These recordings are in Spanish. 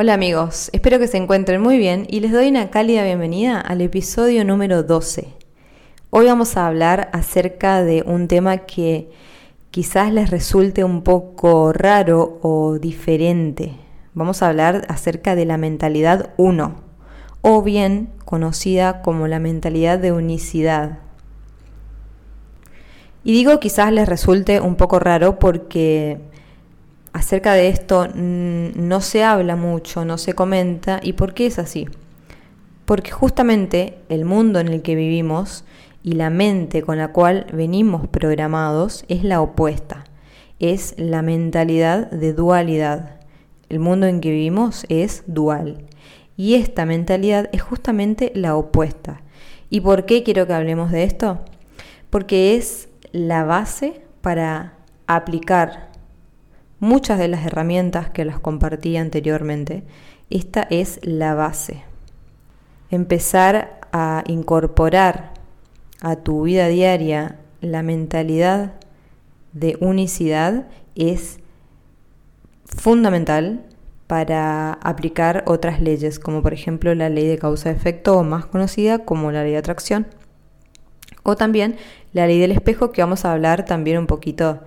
Hola amigos, espero que se encuentren muy bien y les doy una cálida bienvenida al episodio número 12. Hoy vamos a hablar acerca de un tema que quizás les resulte un poco raro o diferente. Vamos a hablar acerca de la mentalidad 1, o bien conocida como la mentalidad de unicidad. Y digo quizás les resulte un poco raro porque acerca de esto no se habla mucho, no se comenta. ¿Y por qué es así? Porque justamente el mundo en el que vivimos y la mente con la cual venimos programados es la opuesta, es la mentalidad de dualidad. El mundo en que vivimos es dual y esta mentalidad es justamente la opuesta. ¿Y por qué quiero que hablemos de esto? Porque es la base para aplicar muchas de las herramientas que las compartí anteriormente. Esta es la base. Empezar a incorporar a tu vida diaria la mentalidad de unicidad es fundamental para aplicar otras leyes, como por ejemplo la ley de causa-efecto o más conocida como la ley de atracción. O también la ley del espejo que vamos a hablar también un poquito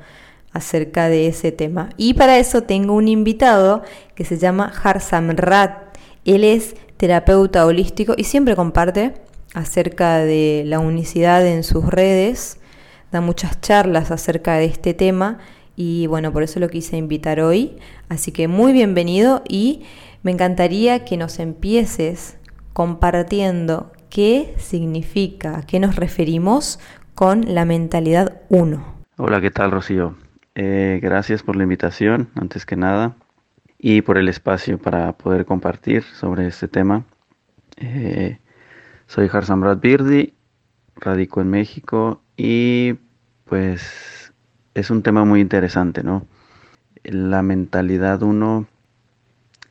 acerca de ese tema. Y para eso tengo un invitado que se llama Harsam Rat. Él es terapeuta holístico y siempre comparte acerca de la unicidad en sus redes, da muchas charlas acerca de este tema y bueno, por eso lo quise invitar hoy. Así que muy bienvenido y me encantaría que nos empieces compartiendo qué significa, a qué nos referimos con la mentalidad 1. Hola, ¿qué tal Rocío? Eh, gracias por la invitación, antes que nada, y por el espacio para poder compartir sobre este tema. Eh, soy Harsam Brad Birdi, radico en México y pues es un tema muy interesante, ¿no? La mentalidad uno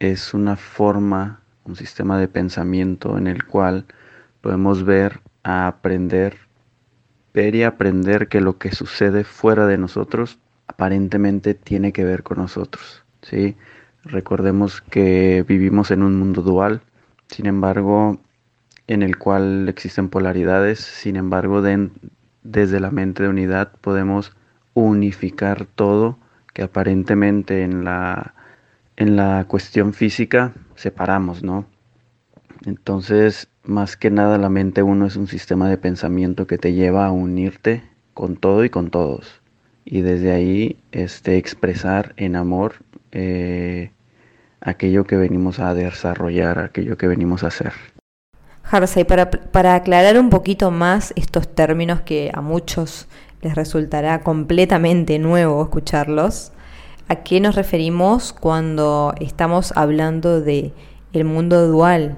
es una forma, un sistema de pensamiento en el cual podemos ver, aprender, ver y aprender que lo que sucede fuera de nosotros aparentemente tiene que ver con nosotros. ¿sí? Recordemos que vivimos en un mundo dual, sin embargo, en el cual existen polaridades, sin embargo, desde la mente de unidad podemos unificar todo que aparentemente en la, en la cuestión física separamos, ¿no? Entonces, más que nada, la mente uno es un sistema de pensamiento que te lleva a unirte con todo y con todos y desde ahí este, expresar en amor eh, aquello que venimos a desarrollar, aquello que venimos a hacer. Harsay, para, para aclarar un poquito más estos términos que a muchos les resultará completamente nuevo escucharlos, ¿a qué nos referimos cuando estamos hablando de el mundo dual?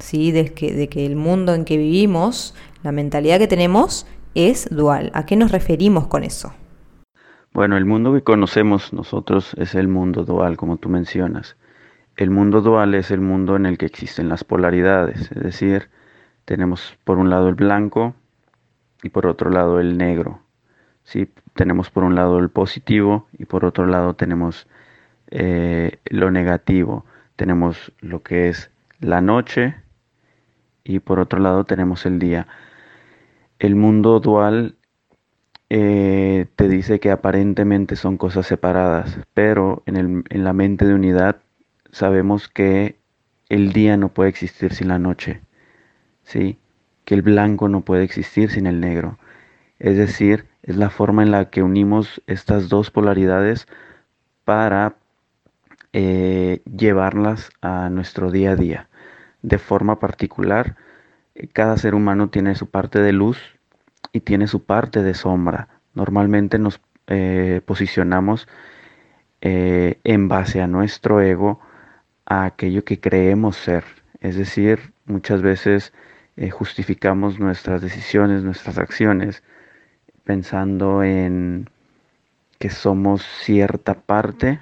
¿Sí? De, que, de que el mundo en que vivimos, la mentalidad que tenemos es dual. ¿A qué nos referimos con eso? Bueno, el mundo que conocemos nosotros es el mundo dual, como tú mencionas. El mundo dual es el mundo en el que existen las polaridades, es decir, tenemos por un lado el blanco y por otro lado el negro. ¿sí? Tenemos por un lado el positivo y por otro lado tenemos eh, lo negativo. Tenemos lo que es la noche y por otro lado tenemos el día. El mundo dual eh, te dice que aparentemente son cosas separadas, pero en, el, en la mente de unidad sabemos que el día no puede existir sin la noche, ¿sí? que el blanco no puede existir sin el negro. Es decir, es la forma en la que unimos estas dos polaridades para eh, llevarlas a nuestro día a día. De forma particular, cada ser humano tiene su parte de luz y tiene su parte de sombra. Normalmente nos eh, posicionamos eh, en base a nuestro ego, a aquello que creemos ser. Es decir, muchas veces eh, justificamos nuestras decisiones, nuestras acciones, pensando en que somos cierta parte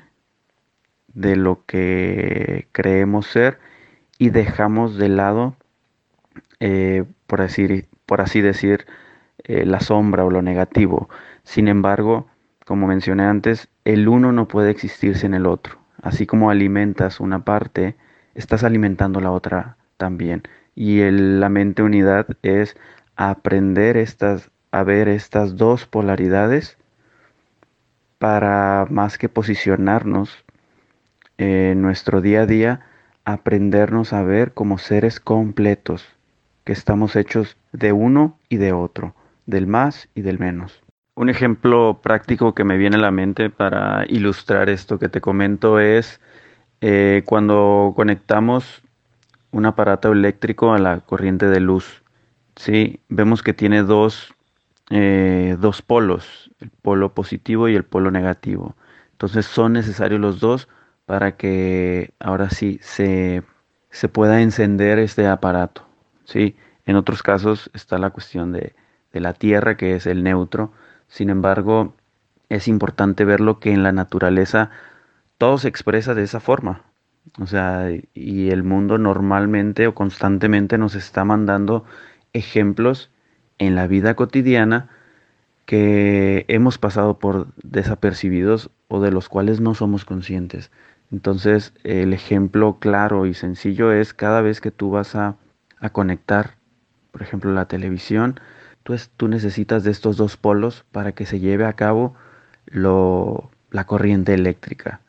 de lo que creemos ser y dejamos de lado, por, así, por así decir, eh, la sombra o lo negativo. Sin embargo, como mencioné antes, el uno no puede existir sin el otro. Así como alimentas una parte estás alimentando la otra también. Y la mente unidad es aprender estas, a ver estas dos polaridades para más que posicionarnos en nuestro día a día, aprendernos a ver como seres completos, que estamos hechos de uno y de otro, del más y del menos. Un ejemplo práctico que me viene a la mente para ilustrar esto que te comento es eh, cuando conectamos un aparato eléctrico a la corriente de luz. ¿sí? Vemos que tiene dos, eh, dos polos, el polo positivo y el polo negativo. Entonces son necesarios los dos para que ahora sí se, se pueda encender este aparato. ¿sí? En otros casos está la cuestión de, de la Tierra, que es el neutro, sin embargo, es importante verlo que en la naturaleza todo se expresa de esa forma. O sea, y el mundo normalmente o constantemente nos está mandando ejemplos en la vida cotidiana que hemos pasado por desapercibidos o de los cuales no somos conscientes. Entonces, el ejemplo claro y sencillo es cada vez que tú vas a, a conectar, por ejemplo, la televisión, tú, necesitas de estos dos polos para que se lleve a cabo lo, la corriente eléctrica.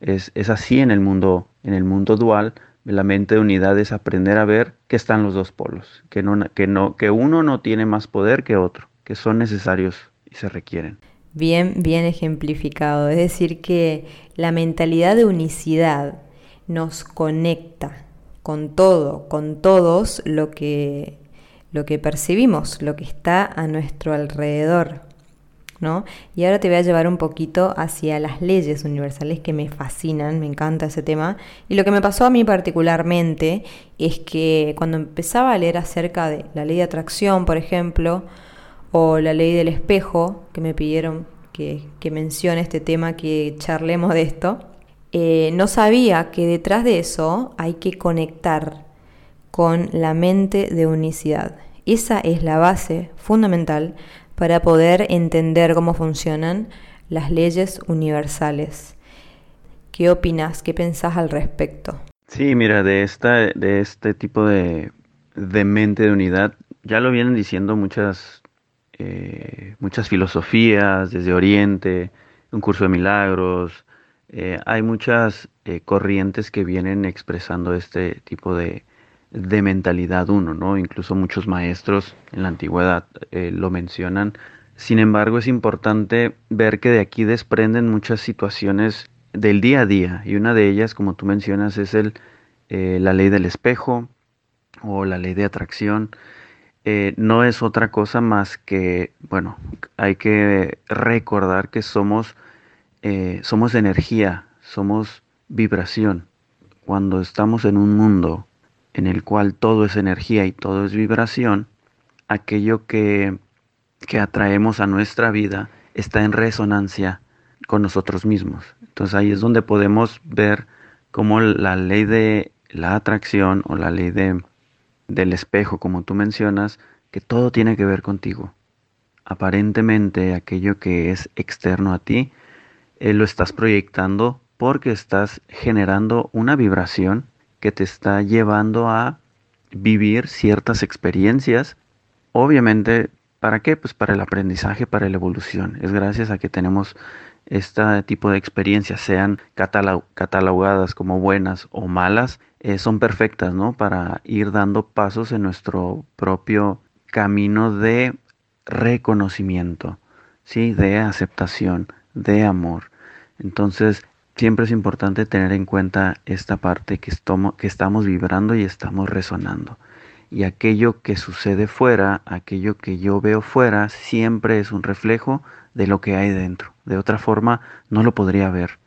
Es, es, así en el mundo, en el mundo dual, la mente de unidad es aprender a ver que están los dos polos, que, no, que, no, que uno no tiene más poder que otro, que son necesarios y se requieren. Bien, bien ejemplificado. Es decir, que la mentalidad de unicidad nos conecta con todo, con todos lo que lo que percibimos, lo que está a nuestro alrededor. ¿no? Y ahora te voy a llevar un poquito hacia las leyes universales que me fascinan, me encanta ese tema. Y lo que me pasó a mí particularmente es que cuando empezaba a leer acerca de la ley de atracción, por ejemplo, o la ley del espejo, que me pidieron que, mencione este tema, que charlemos de esto, eh, no sabía que detrás de eso hay que conectar con la mente de unicidad. Esa es la base fundamental para poder entender cómo funcionan las leyes universales. ¿Qué opinas? ¿Qué pensás al respecto? Sí, mira, de, esta, de este tipo de, mente de unidad, ya lo vienen diciendo muchas, eh, muchas filosofías desde Oriente, un curso de milagros, eh, hay muchas eh, corrientes que vienen expresando este tipo de, de mentalidad uno, ¿no? Incluso muchos maestros en la antigüedad eh, lo mencionan. Sin embargo, es importante ver que de aquí desprenden muchas situaciones del día a día y una de ellas, como tú mencionas, es el, eh, la ley del espejo o la ley de atracción. Eh, no es otra cosa más que, bueno, hay que recordar que somos, somos energía, somos vibración. Cuando estamos en un mundo en el cual todo es energía y todo es vibración, aquello que, que atraemos a nuestra vida está en resonancia con nosotros mismos. Entonces ahí es donde podemos ver cómo la ley de la atracción o la ley de, del espejo, como tú mencionas, que todo tiene que ver contigo. Aparentemente aquello que es externo a ti, eh, lo estás proyectando porque estás generando una vibración que te está llevando a vivir ciertas experiencias. Obviamente, ¿para qué? Pues para el aprendizaje, para la evolución. Es gracias a que tenemos este tipo de experiencias, sean catalogadas como buenas o malas, eh, son perfectas, ¿no? Para ir dando pasos en nuestro propio camino de reconocimiento, ¿sí? De aceptación, de amor. Entonces, siempre es importante tener en cuenta esta parte que, estamos vibrando y estamos resonando. Y aquello que sucede fuera, aquello que yo veo fuera, siempre es un reflejo de lo que hay dentro. De otra forma, no lo podría ver.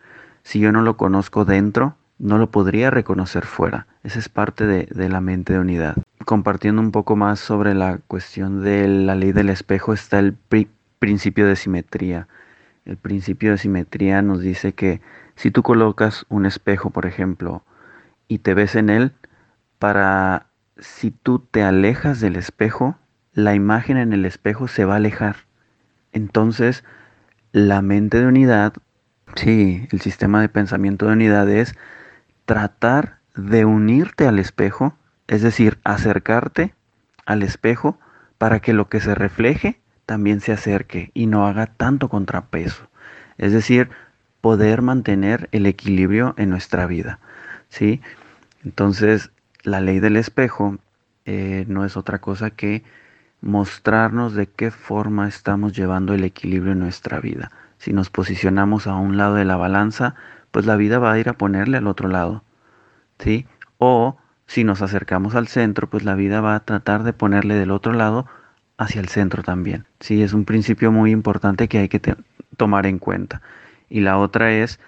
Si yo no lo conozco dentro, no lo podría reconocer fuera. Esa es parte de, de, la mente de unidad. Compartiendo un poco más sobre la cuestión de la ley del espejo está el principio de simetría. El principio de simetría nos dice que si tú colocas un espejo, por ejemplo, y te ves en él, para si tú te alejas del espejo, la imagen en el espejo se va a alejar. Entonces, la mente de unidad, sí, el sistema de pensamiento de unidad es tratar de unirte al espejo, es decir, acercarte al espejo para que lo que se refleje también se acerque y no haga tanto contrapeso. Es decir, poder mantener el equilibrio en nuestra vida. ¿sí? Entonces, la ley del espejo eh, no es otra cosa que mostrarnos de qué forma estamos llevando el equilibrio en nuestra vida. Si nos posicionamos a un lado de la balanza, pues la vida va a ir a ponerle al otro lado. ¿sí? O si nos acercamos al centro, pues la vida va a tratar de ponerle del otro lado hacia el centro también. Sí, es un principio muy importante que hay que tomar en cuenta. Y la otra es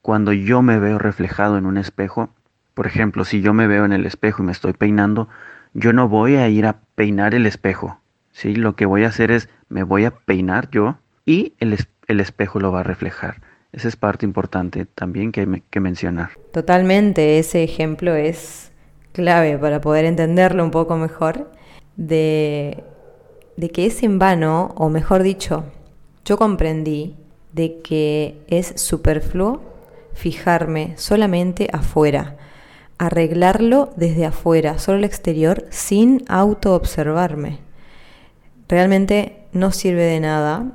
cuando yo me veo reflejado en un espejo, por ejemplo, si yo me veo en el espejo y me estoy peinando, yo no voy a ir a peinar el espejo. ¿sí? Lo que voy a hacer es me voy a peinar yo y el, el espejo lo va a reflejar. Esa es parte importante también que hay que mencionar. Totalmente, ese ejemplo es clave para poder entenderlo un poco mejor de, de que es en vano, o mejor dicho, yo comprendí de que es superfluo fijarme solamente afuera, arreglarlo desde afuera, solo el exterior, sin auto-observarme. Realmente no sirve de nada,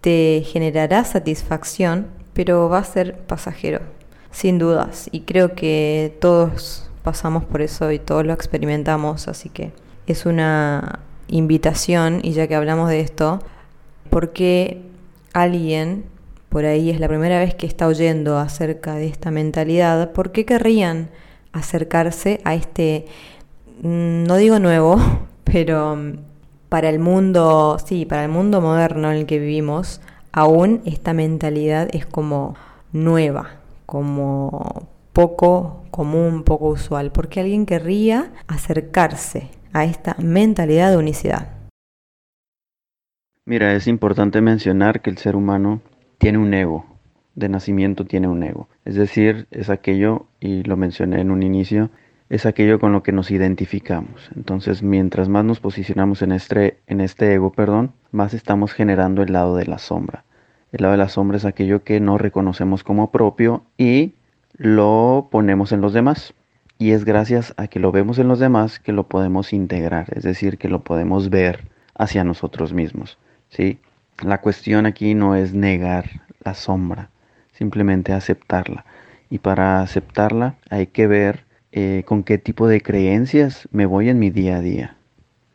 te generará satisfacción, pero va a ser pasajero, sin dudas. Y creo que todos pasamos por eso y todos lo experimentamos, así que es una invitación, y ya que hablamos de esto, porque alguien por ahí es la primera vez que está oyendo acerca de esta mentalidad, ¿por qué querrían acercarse a este, mm, no digo nuevo, pero mm, para el mundo, sí, para el mundo moderno en el que vivimos, aún esta mentalidad es como nueva, como poco común, poco usual, porque alguien querría acercarse a esta mentalidad de unicidad. Mira, es importante mencionar que el ser humano tiene un ego, de nacimiento tiene un ego. Es decir, es aquello, y lo mencioné en un inicio, es aquello con lo que nos identificamos. Entonces, mientras más nos posicionamos en este, en este ego, perdón, más estamos generando el lado de la sombra. El lado de la sombra es aquello que no reconocemos como propio y lo ponemos en los demás. Y es gracias a que lo vemos en los demás que lo podemos integrar, es decir, que lo podemos ver hacia nosotros mismos. ¿sí? La cuestión aquí no es negar la sombra, simplemente aceptarla. Y para aceptarla hay que ver eh, con qué tipo de creencias me voy en mi día a día.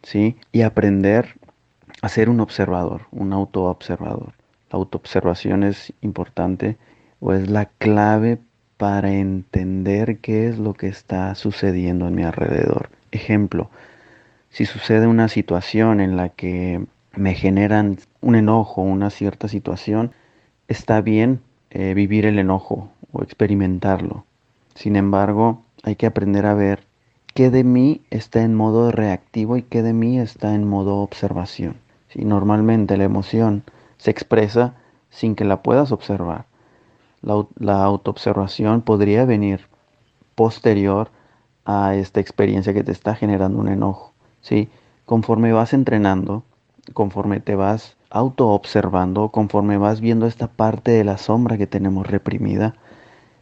¿sí? Y aprender a ser un observador, un autoobservador. La autoobservación es importante o es la clave para entender qué es lo que está sucediendo en mi alrededor. Ejemplo, si sucede una situación en la que me generan un enojo, una cierta situación, está bien eh, vivir el enojo o experimentarlo. Sin embargo, hay que aprender a ver qué de mí está en modo reactivo y qué de mí está en modo observación. Si normalmente la emoción se expresa sin que la puedas observar. La, autoobservación podría venir posterior a esta experiencia que te está generando un enojo. ¿sí? Conforme vas entrenando, conforme te vas auto-observando, conforme vas viendo esta parte de la sombra que tenemos reprimida,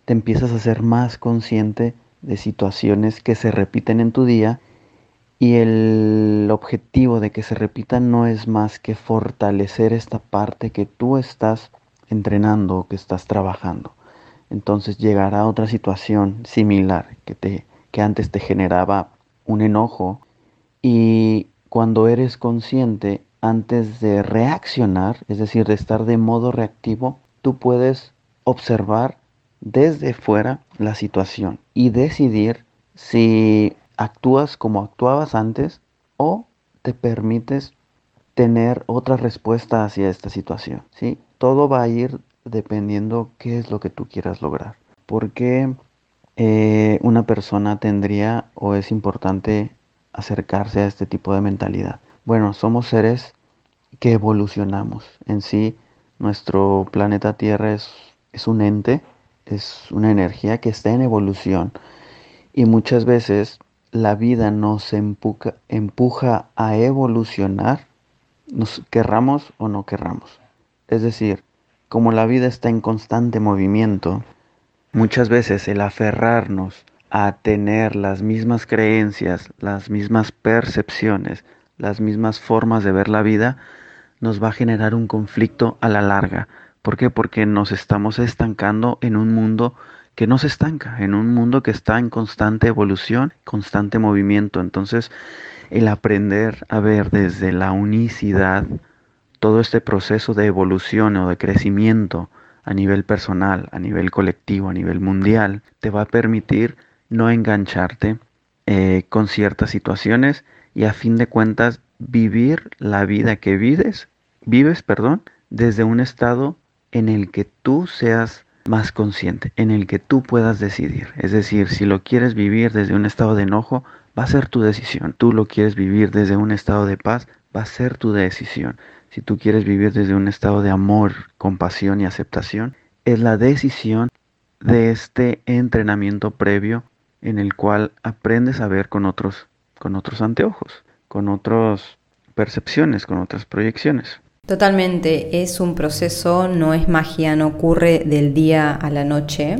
te empiezas a ser más consciente de situaciones que se repiten en tu día y el objetivo de que se repitan no es más que fortalecer esta parte que tú estás entrenando que estás trabajando. Entonces llegará otra situación similar que, te, que antes te generaba un enojo y cuando eres consciente antes de reaccionar, es decir, de estar de modo reactivo, tú puedes observar desde fuera la situación y decidir si actúas como actuabas antes o te permites tener otra respuesta hacia esta situación. ¿sí? Todo va a ir dependiendo qué es lo que tú quieras lograr. Porque eh, una persona tendría o es importante acercarse a este tipo de mentalidad. Bueno, somos seres que evolucionamos. En sí, nuestro planeta Tierra es, es un ente, es una energía que está en evolución. Y muchas veces la vida nos empuja, empuja a evolucionar, nos querramos o no querramos. Es decir, como la vida está en constante movimiento, muchas veces el aferrarnos a tener las mismas creencias, las mismas percepciones, las mismas formas de ver la vida, nos va a generar un conflicto a la larga. ¿Por qué? Porque nos estamos estancando en un mundo que no se estanca, en un mundo que está en constante evolución, constante movimiento. Entonces, el aprender a ver desde la unicidad todo este proceso de evolución o de crecimiento a nivel personal, a nivel colectivo, a nivel mundial, te va a permitir no engancharte eh, con ciertas situaciones y a fin de cuentas vivir la vida que vives, vives, perdón, desde un estado en el que tú seas más consciente, en el que tú puedas decidir. Es decir, si lo quieres vivir desde un estado de enojo, va a ser tu decisión. Tú lo quieres vivir desde un estado de paz, va a ser tu decisión. Si tú quieres vivir desde un estado de amor, compasión y aceptación, es la decisión de este entrenamiento previo en el cual aprendes a ver con otros, con otros anteojos, con otras percepciones, con otras proyecciones. Totalmente, es un proceso, no es magia, no ocurre del día a la noche,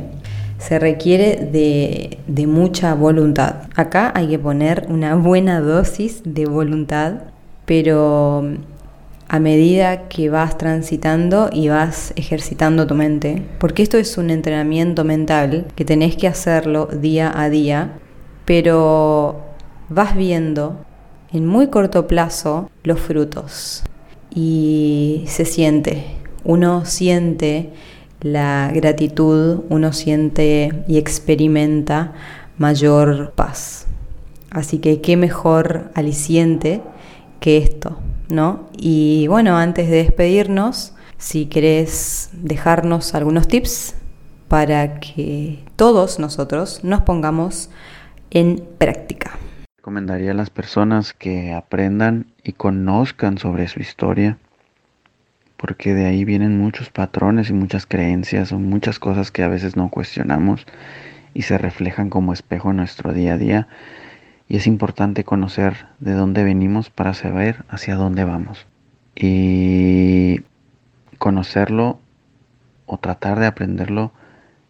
se requiere de, mucha voluntad. Acá hay que poner una buena dosis de voluntad, pero a medida que vas transitando y vas ejercitando tu mente, porque esto es un entrenamiento mental que tenés que hacerlo día a día, pero vas viendo en muy corto plazo los frutos y se siente, uno siente la gratitud, uno siente y experimenta mayor paz. Así que qué mejor aliciente que esto, ¿no? Y bueno, antes de despedirnos, si querés dejarnos algunos tips para que todos nosotros nos pongamos en práctica recomendaría a las personas que aprendan y conozcan sobre su historia, porque de ahí vienen muchos patrones y muchas creencias o muchas cosas que a veces no cuestionamos y se reflejan como espejo en nuestro día a día. Y es importante conocer de dónde venimos para saber hacia dónde vamos. Y conocerlo o tratar de aprenderlo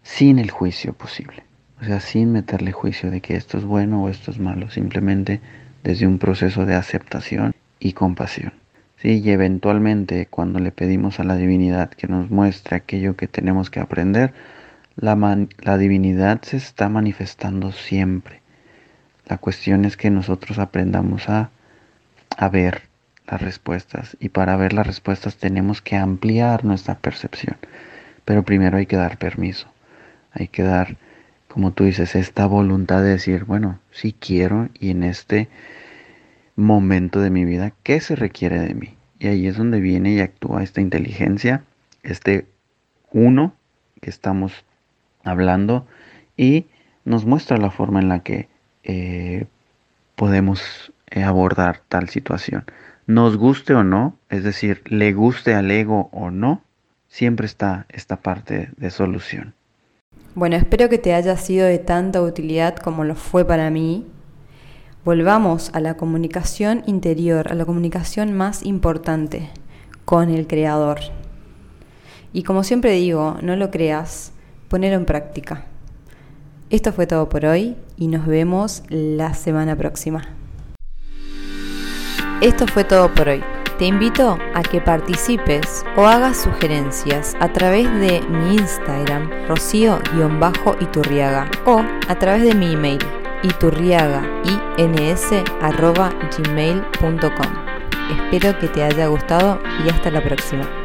sin el juicio posible. O sea, sin meterle juicio de que esto es bueno o esto es malo, simplemente desde un proceso de aceptación y compasión. Sí, y eventualmente cuando le pedimos a la divinidad que nos muestre aquello que tenemos que aprender, la, la divinidad se está manifestando siempre. La cuestión es que nosotros aprendamos a, a ver las respuestas y para ver las respuestas tenemos que ampliar nuestra percepción. Pero primero hay que dar permiso, hay que dar como tú dices, esta voluntad de decir, bueno, sí quiero y en este momento de mi vida, ¿qué se requiere de mí? Y ahí es donde viene y actúa esta inteligencia, este uno que estamos hablando y nos muestra la forma en la que eh, podemos eh, abordar tal situación. Nos guste o no, es decir, le guste al ego o no, siempre está esta parte de solución. Bueno, espero que te haya sido de tanta utilidad como lo fue para mí. Volvamos a la comunicación interior, a la comunicación más importante con el Creador. Y como siempre digo, no lo creas, ponelo en práctica. Esto fue todo por hoy y nos vemos la semana próxima. Esto fue todo por hoy. Te invito a que participes o hagas sugerencias a través de mi Instagram, rocío-iturriaga, o a través de mi email, iturriagains.gmail.com. Espero que te haya gustado y hasta la próxima.